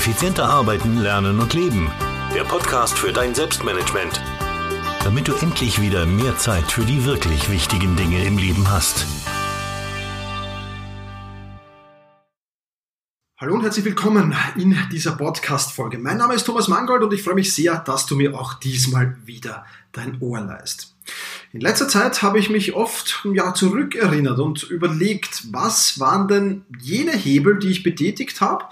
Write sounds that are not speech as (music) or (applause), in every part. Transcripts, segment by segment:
Effizienter arbeiten, lernen und leben. Der Podcast für dein Selbstmanagement. Damit du endlich wieder mehr Zeit für die wirklich wichtigen Dinge im Leben hast. Hallo und herzlich willkommen in dieser Podcast-Folge. Mein Name ist Thomas Mangold und ich freue mich sehr, dass du mir auch diesmal wieder dein Ohr leist. In letzter Zeit habe ich mich oft ja, zurückerinnert und überlegt, was waren denn jene Hebel, die ich betätigt habe,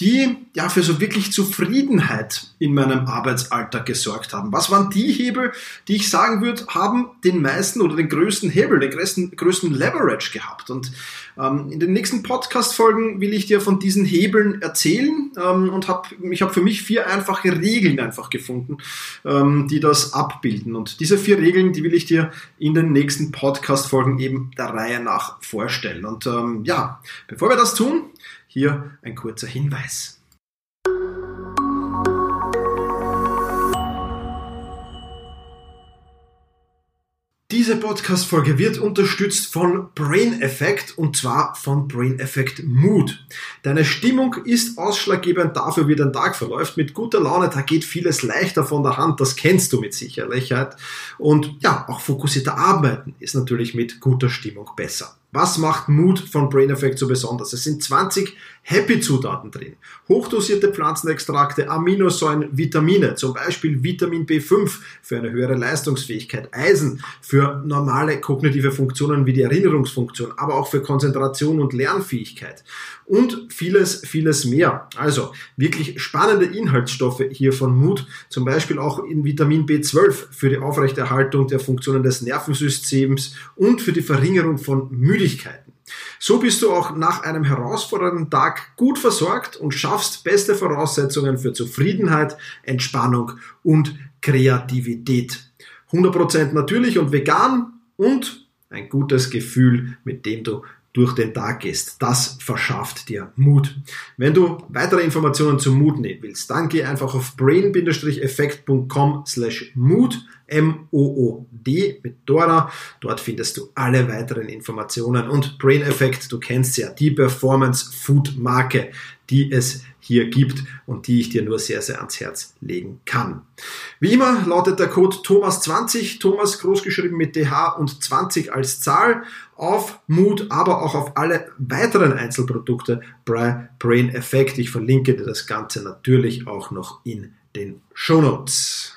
die ja für so wirklich Zufriedenheit in meinem Arbeitsalltag gesorgt haben. Was waren die Hebel, die ich sagen würde, haben den meisten oder den größten Hebel, den größten, größten Leverage gehabt? Und ähm, in den nächsten Podcast-Folgen will ich dir von diesen Hebeln erzählen ähm, und hab, ich habe für mich vier einfache Regeln einfach gefunden, ähm, die das abbilden. Und diese vier Regeln, die will ich dir in den nächsten Podcast-Folgen eben der Reihe nach vorstellen. Und ähm, ja, bevor wir das tun, hier ein kurzer Hinweis. Diese Podcast-Folge wird unterstützt von Brain Effect und zwar von Brain Effect Mood. Deine Stimmung ist ausschlaggebend dafür, wie dein Tag verläuft. Mit guter Laune, da geht vieles leichter von der Hand, das kennst du mit Sicherheit. Und ja, auch fokussierter Arbeiten ist natürlich mit guter Stimmung besser. Was macht Mood von Brain Effect so besonders? Es sind 20 Happy-Zutaten drin. Hochdosierte Pflanzenextrakte, Aminosäuren, Vitamine, zum Beispiel Vitamin B5 für eine höhere Leistungsfähigkeit, Eisen für normale kognitive Funktionen wie die Erinnerungsfunktion, aber auch für Konzentration und Lernfähigkeit und vieles, vieles mehr. Also wirklich spannende Inhaltsstoffe hier von Mood, zum Beispiel auch in Vitamin B12 für die Aufrechterhaltung der Funktionen des Nervensystems und für die Verringerung von Müdigkeiten. So bist du auch nach einem herausfordernden Tag gut versorgt und schaffst beste Voraussetzungen für Zufriedenheit, Entspannung und Kreativität. 100% natürlich und vegan und ein gutes Gefühl, mit dem du durch den Tag gehst. Das verschafft dir Mut. Wenn du weitere Informationen zum Mut nehmen willst, dann geh einfach auf brain-effekt.com slash Mut, M-O-O-D mit Dora. Dort findest du alle weiteren Informationen und Brain Effect, du kennst ja, die Performance Food Marke, die es hier gibt und die ich dir nur sehr, sehr ans Herz legen kann. Wie immer lautet der Code Thomas20, Thomas großgeschrieben mit DH und 20 als Zahl auf Mood, aber auch auf alle weiteren Einzelprodukte bei Brain Effect. Ich verlinke dir das Ganze natürlich auch noch in den Show Notes.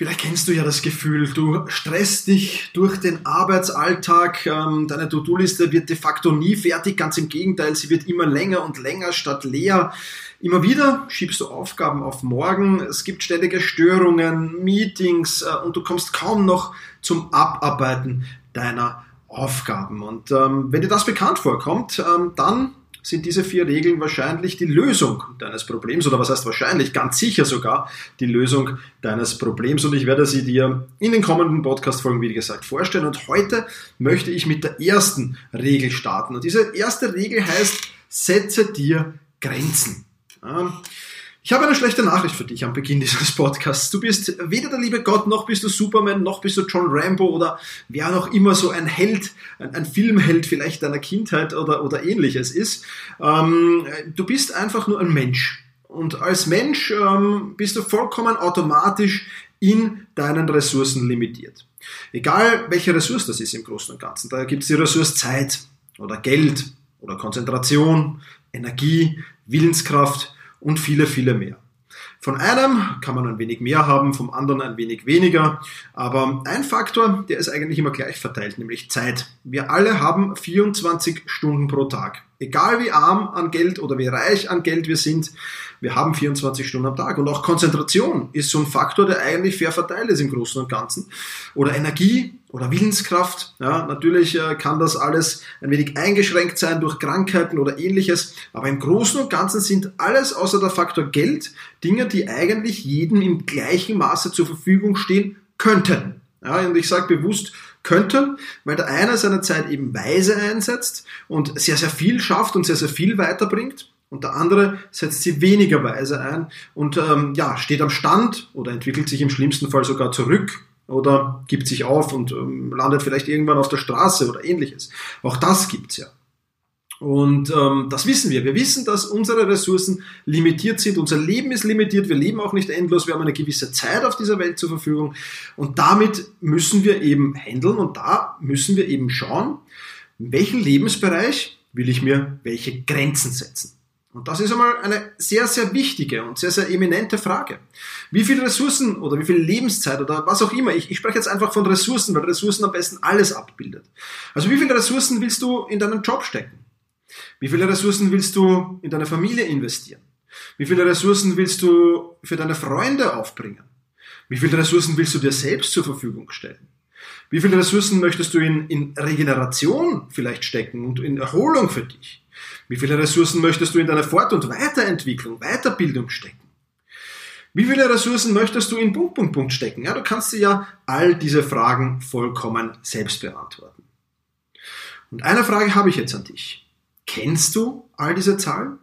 Vielleicht kennst du ja das Gefühl, du stresst dich durch den Arbeitsalltag, ähm, deine To-Do-Liste wird de facto nie fertig, ganz im Gegenteil, sie wird immer länger und länger statt leer. Immer wieder schiebst du Aufgaben auf morgen, es gibt ständige Störungen, Meetings äh, und du kommst kaum noch zum Abarbeiten deiner Aufgaben. Und ähm, wenn dir das bekannt vorkommt, ähm, dann sind diese vier Regeln wahrscheinlich die Lösung deines Problems oder was heißt wahrscheinlich, ganz sicher sogar die Lösung deines Problems und ich werde sie dir in den kommenden Podcast-Folgen, wie gesagt, vorstellen und heute möchte ich mit der ersten Regel starten und diese erste Regel heißt, setze dir Grenzen. Ja. Ich habe eine schlechte Nachricht für dich am Beginn dieses Podcasts. Du bist weder der liebe Gott, noch bist du Superman, noch bist du John Rambo oder wer noch immer so ein Held, ein, ein Filmheld vielleicht deiner Kindheit oder, oder ähnliches ist. Ähm, du bist einfach nur ein Mensch. Und als Mensch ähm, bist du vollkommen automatisch in deinen Ressourcen limitiert. Egal welche Ressource das ist im Großen und Ganzen. Da gibt es die Ressource Zeit oder Geld oder Konzentration, Energie, Willenskraft und viele, viele mehr. Von einem kann man ein wenig mehr haben, vom anderen ein wenig weniger. Aber ein Faktor, der ist eigentlich immer gleich verteilt, nämlich Zeit. Wir alle haben 24 Stunden pro Tag. Egal wie arm an Geld oder wie reich an Geld wir sind, wir haben 24 Stunden am Tag. Und auch Konzentration ist so ein Faktor, der eigentlich fair verteilt ist im Großen und Ganzen. Oder Energie oder Willenskraft. Ja, natürlich äh, kann das alles ein wenig eingeschränkt sein durch Krankheiten oder ähnliches. Aber im Großen und Ganzen sind alles außer der Faktor Geld Dinge, die eigentlich jedem im gleichen Maße zur Verfügung stehen könnten. Ja, und ich sage bewusst könnten, weil der eine seine Zeit eben weise einsetzt und sehr, sehr viel schafft und sehr, sehr viel weiterbringt. Und der andere setzt sie weniger weise ein und ähm, ja, steht am Stand oder entwickelt sich im schlimmsten Fall sogar zurück oder gibt sich auf und ähm, landet vielleicht irgendwann auf der Straße oder ähnliches. Auch das gibt's ja. Und ähm, das wissen wir. Wir wissen, dass unsere Ressourcen limitiert sind. Unser Leben ist limitiert. Wir leben auch nicht endlos. Wir haben eine gewisse Zeit auf dieser Welt zur Verfügung. Und damit müssen wir eben handeln. Und da müssen wir eben schauen, in welchem Lebensbereich will ich mir welche Grenzen setzen. Und das ist einmal eine sehr, sehr wichtige und sehr, sehr eminente Frage. Wie viele Ressourcen oder wie viel Lebenszeit oder was auch immer, ich, ich spreche jetzt einfach von Ressourcen, weil Ressourcen am besten alles abbildet. Also wie viele Ressourcen willst du in deinen Job stecken? Wie viele Ressourcen willst du in deine Familie investieren? Wie viele Ressourcen willst du für deine Freunde aufbringen? Wie viele Ressourcen willst du dir selbst zur Verfügung stellen? Wie viele Ressourcen möchtest du in, in Regeneration vielleicht stecken und in Erholung für dich? Wie viele Ressourcen möchtest du in deine Fort- und Weiterentwicklung, Weiterbildung stecken? Wie viele Ressourcen möchtest du in Punkt, Punkt, Punkt stecken? Ja, du kannst dir ja all diese Fragen vollkommen selbst beantworten. Und eine Frage habe ich jetzt an dich. Kennst du all diese Zahlen?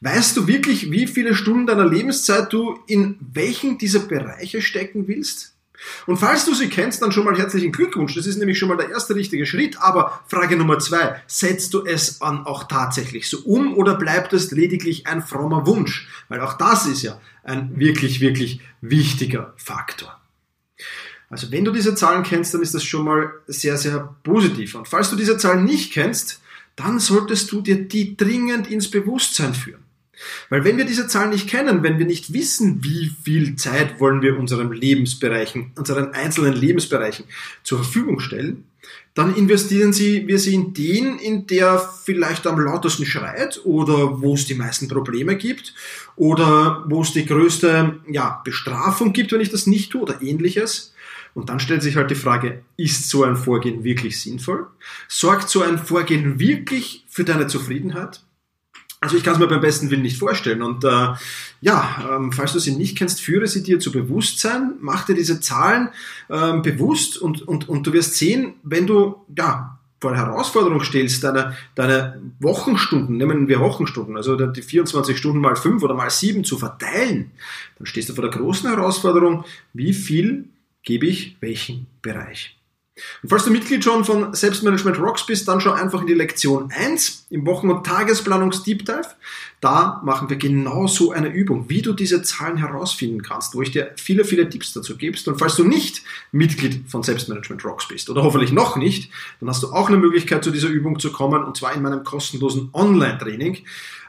Weißt du wirklich, wie viele Stunden deiner Lebenszeit du in welchen dieser Bereiche stecken willst? Und falls du sie kennst, dann schon mal herzlichen Glückwunsch. Das ist nämlich schon mal der erste richtige Schritt. Aber Frage Nummer zwei, setzt du es dann auch tatsächlich so um oder bleibt es lediglich ein frommer Wunsch? Weil auch das ist ja ein wirklich, wirklich wichtiger Faktor. Also wenn du diese Zahlen kennst, dann ist das schon mal sehr, sehr positiv. Und falls du diese Zahlen nicht kennst, dann solltest du dir die dringend ins Bewusstsein führen. Weil wenn wir diese Zahlen nicht kennen, wenn wir nicht wissen, wie viel Zeit wollen wir unseren Lebensbereichen, unseren einzelnen Lebensbereichen zur Verfügung stellen, dann investieren sie, wir sie in den, in der vielleicht am lautesten schreit oder wo es die meisten Probleme gibt oder wo es die größte ja, Bestrafung gibt, wenn ich das nicht tue oder ähnliches. Und dann stellt sich halt die Frage, ist so ein Vorgehen wirklich sinnvoll? Sorgt so ein Vorgehen wirklich für deine Zufriedenheit? Also ich kann es mir beim besten Willen nicht vorstellen. Und äh, ja, ähm, falls du sie nicht kennst, führe sie dir zu Bewusstsein, mach dir diese Zahlen ähm, bewusst und, und, und du wirst sehen, wenn du ja, vor eine Herausforderung stellst, deine, deine Wochenstunden, nehmen wir Wochenstunden, also die 24 Stunden mal 5 oder mal 7 zu verteilen, dann stehst du vor der großen Herausforderung, wie viel gebe ich welchen Bereich. Und falls du Mitglied schon von Selbstmanagement Rocks bist, dann schau einfach in die Lektion 1 im Wochen- und Tagesplanungs-Deep Dive. Da machen wir genau so eine Übung, wie du diese Zahlen herausfinden kannst, wo ich dir viele, viele Tipps dazu gibst. Und falls du nicht Mitglied von Selbstmanagement Rocks bist oder hoffentlich noch nicht, dann hast du auch eine Möglichkeit, zu dieser Übung zu kommen und zwar in meinem kostenlosen Online-Training,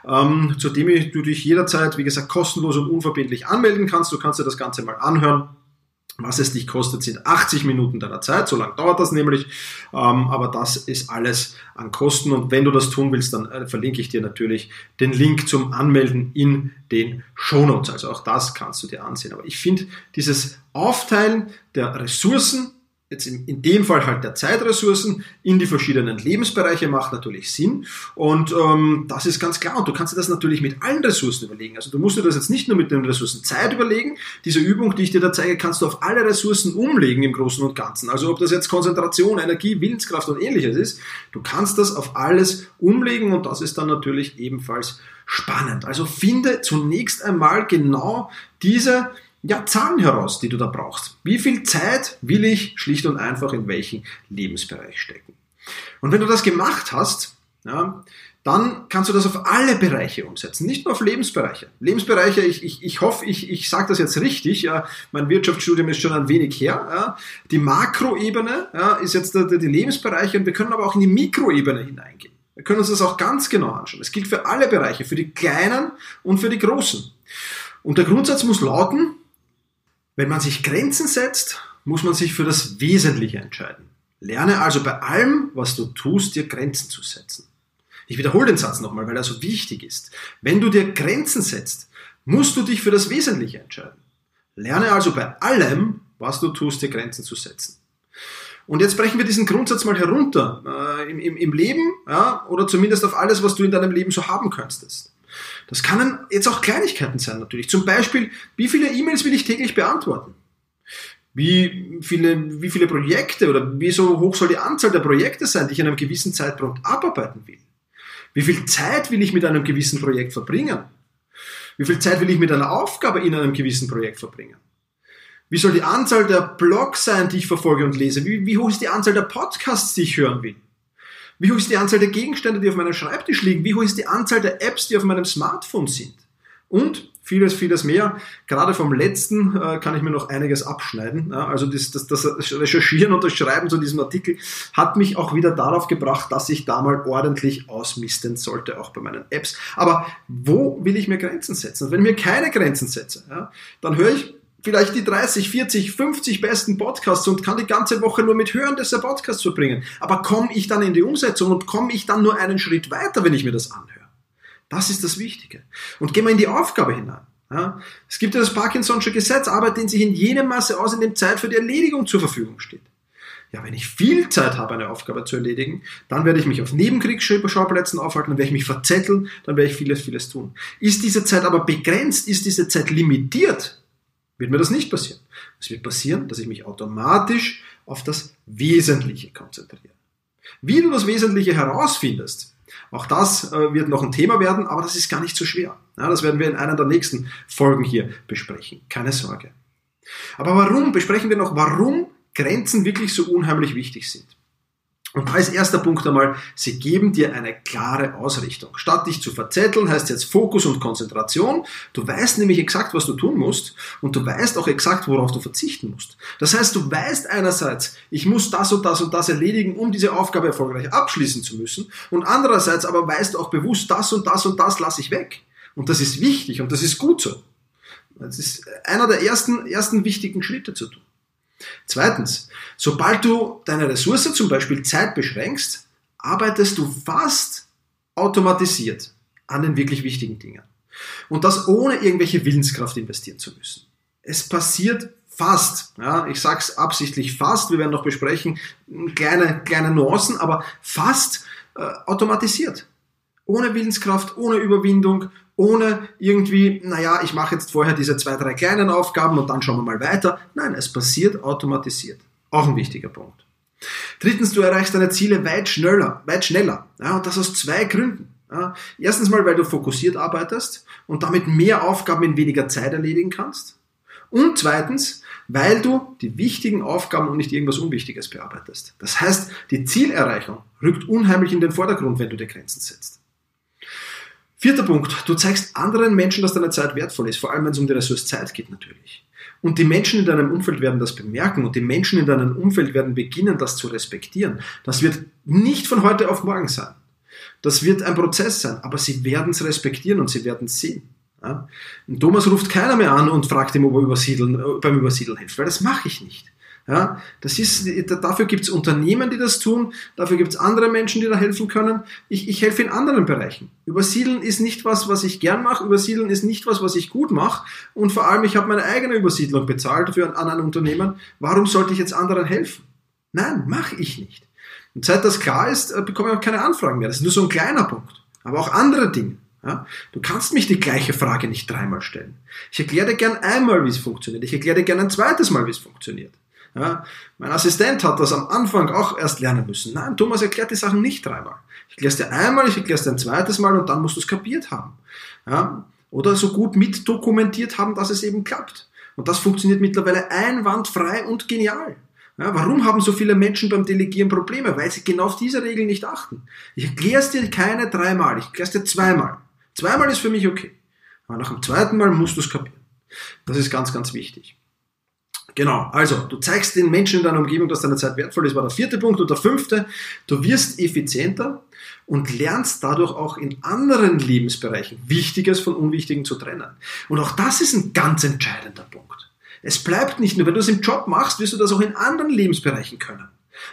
ähm, zu dem du dich jederzeit, wie gesagt, kostenlos und unverbindlich anmelden kannst. Du kannst dir das Ganze mal anhören was es dich kostet, sind 80 Minuten deiner Zeit, so lange dauert das nämlich, ähm, aber das ist alles an Kosten und wenn du das tun willst, dann äh, verlinke ich dir natürlich den Link zum Anmelden in den Show Notes. also auch das kannst du dir ansehen. Aber ich finde dieses Aufteilen der Ressourcen jetzt in, in dem Fall halt der Zeitressourcen in die verschiedenen Lebensbereiche macht natürlich Sinn. Und ähm, das ist ganz klar. Und du kannst dir das natürlich mit allen Ressourcen überlegen. Also du musst dir das jetzt nicht nur mit den Ressourcen Zeit überlegen. Diese Übung, die ich dir da zeige, kannst du auf alle Ressourcen umlegen im Großen und Ganzen. Also ob das jetzt Konzentration, Energie, Willenskraft und ähnliches ist, du kannst das auf alles umlegen und das ist dann natürlich ebenfalls spannend. Also finde zunächst einmal genau diese ja, Zahlen heraus, die du da brauchst. Wie viel Zeit will ich schlicht und einfach in welchen Lebensbereich stecken? Und wenn du das gemacht hast, ja, dann kannst du das auf alle Bereiche umsetzen, nicht nur auf Lebensbereiche. Lebensbereiche, ich, ich, ich hoffe, ich, ich sage das jetzt richtig, ja, mein Wirtschaftsstudium ist schon ein wenig her. Ja. Die Makroebene ja, ist jetzt die, die Lebensbereiche und wir können aber auch in die Mikroebene hineingehen. Wir können uns das auch ganz genau anschauen. Es gilt für alle Bereiche, für die kleinen und für die großen. Und der Grundsatz muss lauten, wenn man sich Grenzen setzt, muss man sich für das Wesentliche entscheiden. Lerne also bei allem, was du tust, dir Grenzen zu setzen. Ich wiederhole den Satz nochmal, weil er so wichtig ist. Wenn du dir Grenzen setzt, musst du dich für das Wesentliche entscheiden. Lerne also bei allem, was du tust, dir Grenzen zu setzen. Und jetzt brechen wir diesen Grundsatz mal herunter äh, im, im, im, Leben ja, oder zumindest auf alles, was du in deinem Leben so haben könntest. Das können jetzt auch Kleinigkeiten sein natürlich. Zum Beispiel, wie viele E-Mails will ich täglich beantworten? Wie viele, wie viele Projekte oder wie so hoch soll die Anzahl der Projekte sein, die ich in einem gewissen Zeitpunkt abarbeiten will? Wie viel Zeit will ich mit einem gewissen Projekt verbringen? Wie viel Zeit will ich mit einer Aufgabe in einem gewissen Projekt verbringen? Wie soll die Anzahl der Blogs sein, die ich verfolge und lese? Wie, wie hoch ist die Anzahl der Podcasts, die ich hören will? Wie hoch ist die Anzahl der Gegenstände, die auf meinem Schreibtisch liegen? Wie hoch ist die Anzahl der Apps, die auf meinem Smartphone sind? Und vieles, vieles mehr. Gerade vom letzten äh, kann ich mir noch einiges abschneiden. Ja, also das, das, das Recherchieren und das Schreiben zu diesem Artikel hat mich auch wieder darauf gebracht, dass ich da mal ordentlich ausmisten sollte, auch bei meinen Apps. Aber wo will ich mir Grenzen setzen? Wenn ich mir keine Grenzen setze, ja, dann höre ich vielleicht die 30, 40, 50 besten Podcasts und kann die ganze Woche nur mit Hören dieser Podcasts verbringen. Aber komme ich dann in die Umsetzung und komme ich dann nur einen Schritt weiter, wenn ich mir das anhöre? Das ist das Wichtige. Und gehen wir in die Aufgabe hinein. Ja, es gibt ja das Parkinson'sche Gesetz, Arbeit dehnt sich in jenem Maße aus, in dem Zeit für die Erledigung zur Verfügung steht. Ja, wenn ich viel Zeit habe, eine Aufgabe zu erledigen, dann werde ich mich auf Nebenkriegsschauplätzen aufhalten, dann werde ich mich verzetteln, dann werde ich vieles, vieles tun. Ist diese Zeit aber begrenzt, ist diese Zeit limitiert, wird mir das nicht passieren. Es wird passieren, dass ich mich automatisch auf das Wesentliche konzentriere. Wie du das Wesentliche herausfindest, auch das äh, wird noch ein Thema werden, aber das ist gar nicht so schwer. Das werden wir in einer der nächsten Folgen hier besprechen. Keine Sorge. Aber warum besprechen wir noch, warum Grenzen wirklich so unheimlich wichtig sind? Und da ist erster Punkt einmal, sie geben dir eine klare Ausrichtung. Statt dich zu verzetteln, heißt jetzt Fokus und Konzentration. Du weißt nämlich exakt, was du tun musst und du weißt auch exakt, worauf du verzichten musst. Das heißt, du weißt einerseits, ich muss das und das und das erledigen, um diese Aufgabe erfolgreich abschließen zu müssen und andererseits aber weißt du auch bewusst, das und das und das lasse ich weg. Und das ist wichtig und das ist gut so. Das ist einer der ersten, ersten wichtigen Schritte zu tun. Zweitens, sobald du deine Ressource, zum Beispiel Zeit, beschränkst, arbeitest du fast automatisiert an den wirklich wichtigen Dingen. Und das ohne irgendwelche Willenskraft investieren zu müssen. Es passiert fast, ja, ich sage es absichtlich fast, wir werden noch besprechen, kleine, kleine Nuancen, aber fast äh, automatisiert. Ohne Willenskraft, ohne Überwindung, ohne irgendwie, naja, ich mache jetzt vorher diese zwei, drei kleinen Aufgaben und dann schauen wir mal weiter. Nein, es passiert automatisiert. Auch ein wichtiger Punkt. Drittens, du erreichst deine Ziele weit schneller, weit schneller. Ja, und das aus zwei Gründen. Ja, erstens mal, weil du fokussiert arbeitest und damit mehr Aufgaben in weniger Zeit erledigen kannst. Und zweitens, weil du die wichtigen Aufgaben und nicht irgendwas Unwichtiges bearbeitest. Das heißt, die Zielerreichung rückt unheimlich in den Vordergrund, wenn du dir Grenzen setzt. Vierter Punkt, du zeigst anderen Menschen, dass deine Zeit wertvoll ist, vor allem wenn es um die Ressource Zeit geht natürlich. Und die Menschen in deinem Umfeld werden das bemerken und die Menschen in deinem Umfeld werden beginnen, das zu respektieren. Das wird nicht von heute auf morgen sein. Das wird ein Prozess sein, aber sie werden es respektieren und sie werden es sehen. Ja? Thomas ruft keiner mehr an und fragt ihm, ob er übersiedeln, beim Übersiedeln hilft, weil das mache ich nicht. Ja, das ist, dafür gibt es Unternehmen, die das tun, dafür gibt es andere Menschen, die da helfen können. Ich, ich helfe in anderen Bereichen. Übersiedeln ist nicht was, was ich gern mache, Übersiedeln ist nicht was, was ich gut mache und vor allem, ich habe meine eigene Übersiedlung bezahlt für, an ein Unternehmen. Warum sollte ich jetzt anderen helfen? Nein, mache ich nicht. Und seit das klar ist, äh, bekomme ich auch keine Anfragen mehr. Das ist nur so ein kleiner Punkt. Aber auch andere Dinge. Ja? Du kannst mich die gleiche Frage nicht dreimal stellen. Ich erkläre dir gern einmal, wie es funktioniert. Ich erkläre dir gern ein zweites Mal, wie es funktioniert. Ja, mein Assistent hat das am Anfang auch erst lernen müssen. Nein, Thomas erklärt die Sachen nicht dreimal. Ich erkläre es dir einmal, ich erkläre es dir ein zweites Mal und dann musst du es kapiert haben. Ja, oder so gut mitdokumentiert haben, dass es eben klappt. Und das funktioniert mittlerweile einwandfrei und genial. Ja, warum haben so viele Menschen beim Delegieren Probleme? Weil sie genau auf diese Regeln nicht achten. Ich erkläre es dir keine dreimal, ich erkläre es dir zweimal. Zweimal ist für mich okay. Aber nach dem zweiten Mal musst du es kapieren. Das ist ganz, ganz wichtig. Genau, also du zeigst den Menschen in deiner Umgebung, dass deine Zeit wertvoll ist, war der vierte Punkt. Und der fünfte, du wirst effizienter und lernst dadurch auch in anderen Lebensbereichen Wichtiges von Unwichtigen zu trennen. Und auch das ist ein ganz entscheidender Punkt. Es bleibt nicht nur, wenn du es im Job machst, wirst du das auch in anderen Lebensbereichen können.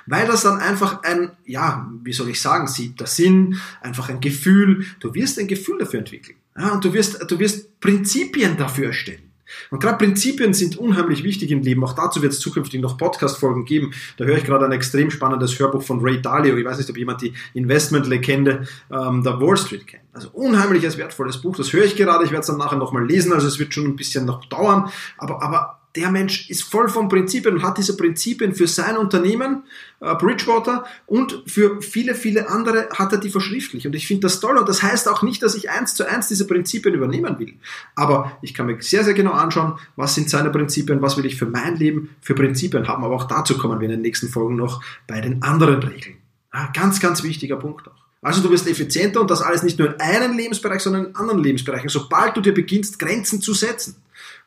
Weil das dann einfach ein, ja, wie soll ich sagen, siebter Sinn, einfach ein Gefühl, du wirst ein Gefühl dafür entwickeln. Ja, und du wirst, du wirst Prinzipien dafür erstellen. Und gerade Prinzipien sind unheimlich wichtig im Leben. Auch dazu wird es zukünftig noch Podcast-Folgen geben. Da höre ich gerade ein extrem spannendes Hörbuch von Ray Dalio. Ich weiß nicht, ob jemand die Investment-Legende ähm, der Wall Street kennt. Also unheimliches, wertvolles Buch. Das höre ich gerade. Ich werde es dann nachher nochmal lesen. Also es wird schon ein bisschen noch dauern. Aber, aber der Mensch ist voll von Prinzipien und hat diese Prinzipien für sein Unternehmen, äh, Bridgewater, und für viele, viele andere hat er die verschriftlich. Und ich finde das toll. Und das heißt auch nicht, dass ich eins zu eins diese Prinzipien übernehmen will. Aber ich kann mir sehr, sehr genau anschauen, was sind seine Prinzipien, was will ich für mein Leben für Prinzipien haben. Aber auch dazu kommen wir in den nächsten Folgen noch bei den anderen Regeln. Ja, ganz, ganz wichtiger Punkt auch. Also du wirst effizienter und das alles nicht nur in einem Lebensbereich, sondern in anderen Lebensbereichen, sobald du dir beginnst, Grenzen zu setzen.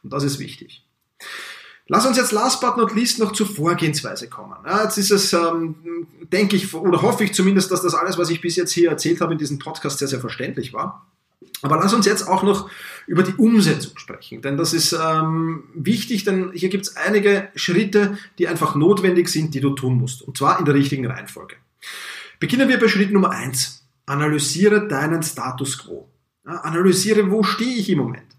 Und das ist wichtig. Lass uns jetzt last but not least noch zur Vorgehensweise kommen. Ja, jetzt ist es, ähm, denke ich, oder hoffe ich zumindest, dass das alles, was ich bis jetzt hier erzählt habe in diesem Podcast, sehr, sehr verständlich war. Aber lass uns jetzt auch noch über die Umsetzung sprechen, denn das ist ähm, wichtig, denn hier gibt es einige Schritte, die einfach notwendig sind, die du tun musst, und zwar in der richtigen Reihenfolge. Beginnen wir bei Schritt Nummer eins: Analysiere deinen Status quo. Ja, analysiere, wo stehe ich im Moment.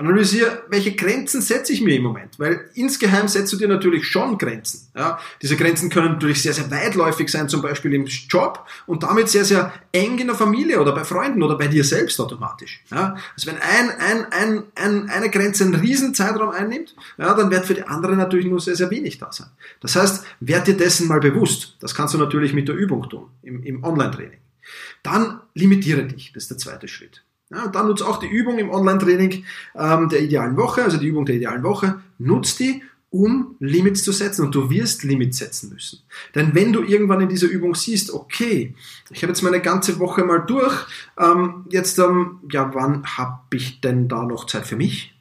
Analysiere, welche Grenzen setze ich mir im Moment, weil insgeheim setzt du dir natürlich schon Grenzen. Ja? Diese Grenzen können natürlich sehr, sehr weitläufig sein, zum Beispiel im Job und damit sehr, sehr eng in der Familie oder bei Freunden oder bei dir selbst automatisch. Ja? Also wenn ein, ein, ein, ein, eine Grenze einen riesen Zeitraum einnimmt, ja, dann wird für die andere natürlich nur sehr, sehr wenig da sein. Das heißt, werd dir dessen mal bewusst. Das kannst du natürlich mit der Übung tun, im, im Online-Training. Dann limitiere dich, das ist der zweite Schritt. Ja, und dann nutzt auch die Übung im Online-Training ähm, der idealen Woche, also die Übung der idealen Woche, nutzt die, um Limits zu setzen und du wirst Limits setzen müssen. Denn wenn du irgendwann in dieser Übung siehst, okay, ich habe jetzt meine ganze Woche mal durch, ähm, jetzt, ähm, ja, wann habe ich denn da noch Zeit für mich?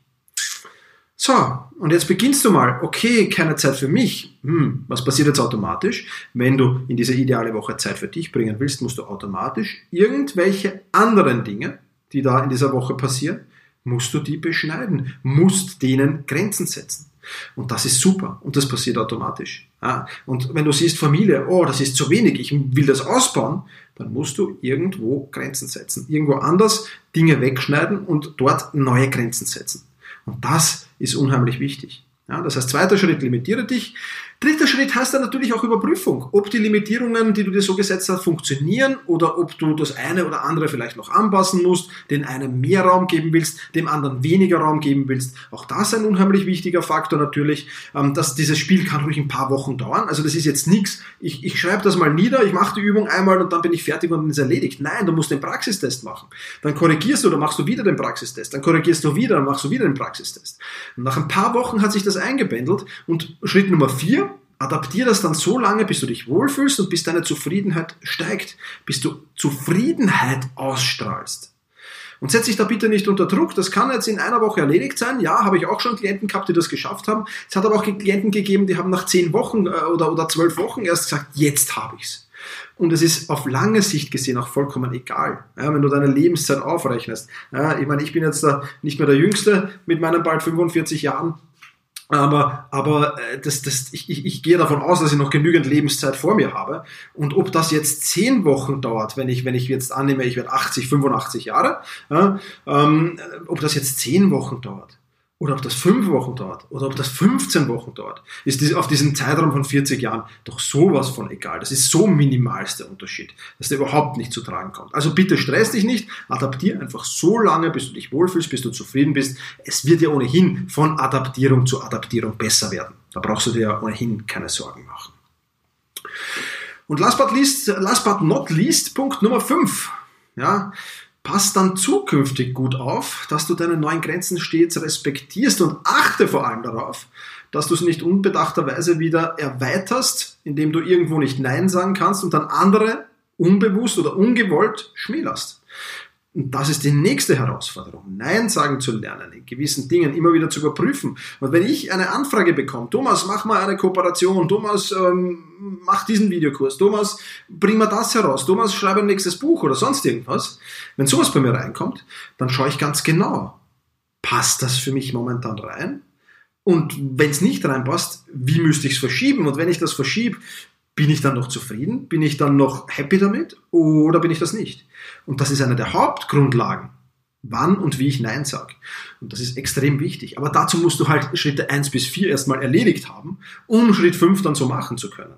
So, und jetzt beginnst du mal, okay, keine Zeit für mich. Hm, was passiert jetzt automatisch? Wenn du in diese ideale Woche Zeit für dich bringen willst, musst du automatisch irgendwelche anderen Dinge, die da in dieser Woche passieren, musst du die beschneiden, musst denen Grenzen setzen. Und das ist super und das passiert automatisch. Und wenn du siehst Familie, oh, das ist zu wenig, ich will das ausbauen, dann musst du irgendwo Grenzen setzen. Irgendwo anders Dinge wegschneiden und dort neue Grenzen setzen. Und das ist unheimlich wichtig. Das heißt, zweiter Schritt, limitiere dich. Dritter Schritt heißt dann natürlich auch Überprüfung, ob die Limitierungen, die du dir so gesetzt hast, funktionieren oder ob du das eine oder andere vielleicht noch anpassen musst, den einen mehr Raum geben willst, dem anderen weniger Raum geben willst. Auch das ein unheimlich wichtiger Faktor natürlich, ähm, dass dieses Spiel kann ruhig ein paar Wochen dauern. Also das ist jetzt nichts, ich, ich schreibe das mal nieder, ich mache die Übung einmal und dann bin ich fertig und dann ist erledigt. Nein, du musst den Praxistest machen. Dann korrigierst du, dann machst du wieder den Praxistest, dann korrigierst du wieder, dann machst du wieder den Praxistest. Und nach ein paar Wochen hat sich das eingebändelt und Schritt Nummer vier, Adaptier das dann so lange, bis du dich wohlfühlst und bis deine Zufriedenheit steigt, bis du Zufriedenheit ausstrahlst. Und setz dich da bitte nicht unter Druck. Das kann jetzt in einer Woche erledigt sein. Ja, habe ich auch schon Klienten gehabt, die das geschafft haben. Es hat aber auch Klienten gegeben, die haben nach zehn Wochen äh, oder, oder zwölf Wochen erst gesagt, jetzt habe ich's. Und es ist auf lange Sicht gesehen auch vollkommen egal, ja, wenn du deine Lebenszeit aufrechnest. Ja, ich meine, ich bin jetzt da nicht mehr der Jüngste mit meinen bald 45 Jahren. Aber, aber äh, das, das, ich, ich, ich gehe davon aus, dass ich noch genügend Lebenszeit vor mir habe. Und ob das jetzt zehn Wochen dauert, wenn ich, wenn ich jetzt annehme, ich werde 80, 85 Jahre, ja, ähm, ob das jetzt zehn Wochen dauert, oder ob das fünf Wochen dauert oder ob das 15 Wochen dauert, ist auf diesem Zeitraum von 40 Jahren doch sowas von egal. Das ist so minimalster Unterschied, dass der überhaupt nicht zu tragen kommt. Also bitte stress dich nicht, adaptier einfach so lange, bis du dich wohlfühlst, bis du zufrieden bist. Es wird ja ohnehin von Adaptierung zu Adaptierung besser werden. Da brauchst du dir ja ohnehin keine Sorgen machen. Und last but, least, last but not least, Punkt Nummer 5. Ja, Pass dann zukünftig gut auf, dass du deine neuen Grenzen stets respektierst und achte vor allem darauf, dass du es nicht unbedachterweise wieder erweiterst, indem du irgendwo nicht Nein sagen kannst und dann andere unbewusst oder ungewollt schmälerst. Und das ist die nächste Herausforderung, Nein sagen zu lernen, in gewissen Dingen immer wieder zu überprüfen. Und wenn ich eine Anfrage bekomme, Thomas, mach mal eine Kooperation, Thomas, ähm, mach diesen Videokurs, Thomas, bring mal das heraus, Thomas, schreibe ein nächstes Buch oder sonst irgendwas. Wenn sowas bei mir reinkommt, dann schaue ich ganz genau, passt das für mich momentan rein? Und wenn es nicht reinpasst, wie müsste ich es verschieben? Und wenn ich das verschiebe, bin ich dann noch zufrieden? Bin ich dann noch happy damit? Oder bin ich das nicht? Und das ist eine der Hauptgrundlagen, wann und wie ich Nein sage. Und das ist extrem wichtig. Aber dazu musst du halt Schritte 1 bis 4 erstmal erledigt haben, um Schritt 5 dann so machen zu können.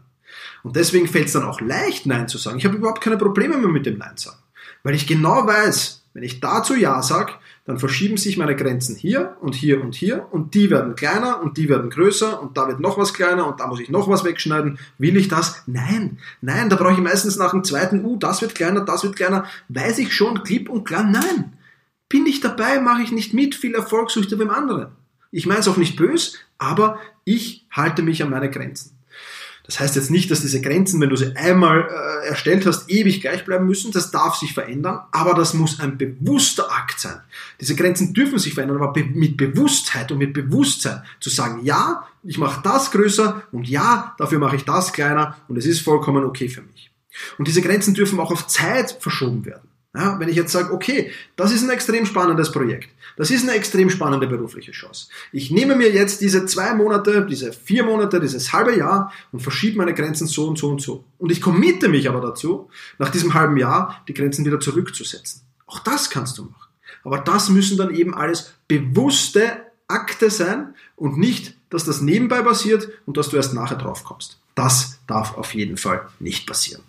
Und deswegen fällt es dann auch leicht, Nein zu sagen. Ich habe überhaupt keine Probleme mehr mit dem Nein sagen. Weil ich genau weiß, wenn ich dazu Ja sage, dann verschieben sich meine Grenzen hier und hier und hier und die werden kleiner und die werden größer und da wird noch was kleiner und da muss ich noch was wegschneiden. Will ich das? Nein, nein, da brauche ich meistens nach dem zweiten, uh, das wird kleiner, das wird kleiner, weiß ich schon klipp und klar, nein. Bin ich dabei, mache ich nicht mit, viel Erfolg suche ich beim anderen. Ich meine es auch nicht böse, aber ich halte mich an meine Grenzen. Das heißt jetzt nicht, dass diese Grenzen, wenn du sie einmal äh, erstellt hast, ewig gleich bleiben müssen. Das darf sich verändern, aber das muss ein bewusster Akt sein. Diese Grenzen dürfen sich verändern, aber be mit Bewusstheit und mit Bewusstsein zu sagen, ja, ich mache das größer und ja, dafür mache ich das kleiner und es ist vollkommen okay für mich. Und diese Grenzen dürfen auch auf Zeit verschoben werden. Ja, wenn ich jetzt sage, okay, das ist ein extrem spannendes Projekt, das ist eine extrem spannende berufliche Chance. Ich nehme mir jetzt diese zwei Monate, diese vier Monate, dieses halbe Jahr und verschiebe meine Grenzen so und so und so. Und ich committe mich aber dazu, nach diesem halben Jahr die Grenzen wieder zurückzusetzen. Auch das kannst du machen. Aber das müssen dann eben alles bewusste Akte sein und nicht, dass das nebenbei passiert und dass du erst nachher drauf kommst. Das darf auf jeden Fall nicht passieren.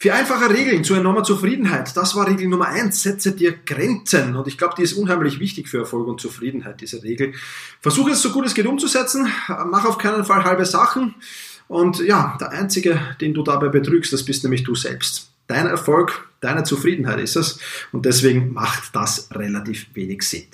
Vier einfache Regeln zu enormer Zufriedenheit. Das war Regel Nummer eins. Setze dir Grenzen. Und ich glaube, die ist unheimlich wichtig für Erfolg und Zufriedenheit, diese Regel. Versuche es so gut es geht umzusetzen. Mach auf keinen Fall halbe Sachen. Und ja, der Einzige, den du dabei betrügst, das bist nämlich du selbst. Dein Erfolg, deine Zufriedenheit ist es. Und deswegen macht das relativ wenig Sinn.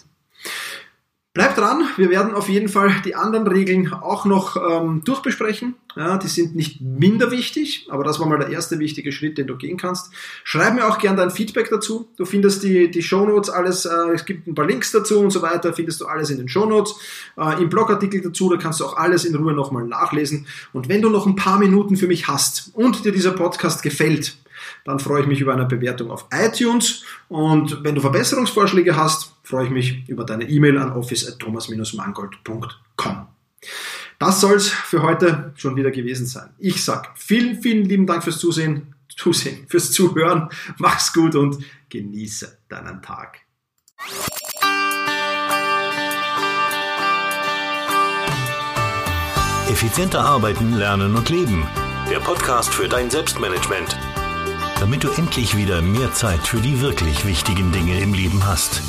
Bleibt dran, wir werden auf jeden Fall die anderen Regeln auch noch ähm, durchbesprechen. Ja, die sind nicht minder wichtig, aber das war mal der erste wichtige Schritt, den du gehen kannst. Schreib mir auch gerne dein Feedback dazu. Du findest die, die Shownotes, alles, äh, es gibt ein paar Links dazu und so weiter, findest du alles in den Shownotes. Äh, Im Blogartikel dazu, da kannst du auch alles in Ruhe nochmal nachlesen. Und wenn du noch ein paar Minuten für mich hast und dir dieser Podcast gefällt, dann freue ich mich über eine Bewertung auf iTunes. Und wenn du Verbesserungsvorschläge hast, freue ich mich über deine E-Mail an office.thomas-mangold.com. Das soll es für heute schon wieder gewesen sein. Ich sage vielen, vielen lieben Dank fürs Zusehen, (laughs) Zusehen, fürs Zuhören. Mach's gut und genieße deinen Tag. Effizienter arbeiten, lernen und leben. Der Podcast für dein Selbstmanagement damit du endlich wieder mehr Zeit für die wirklich wichtigen Dinge im Leben hast.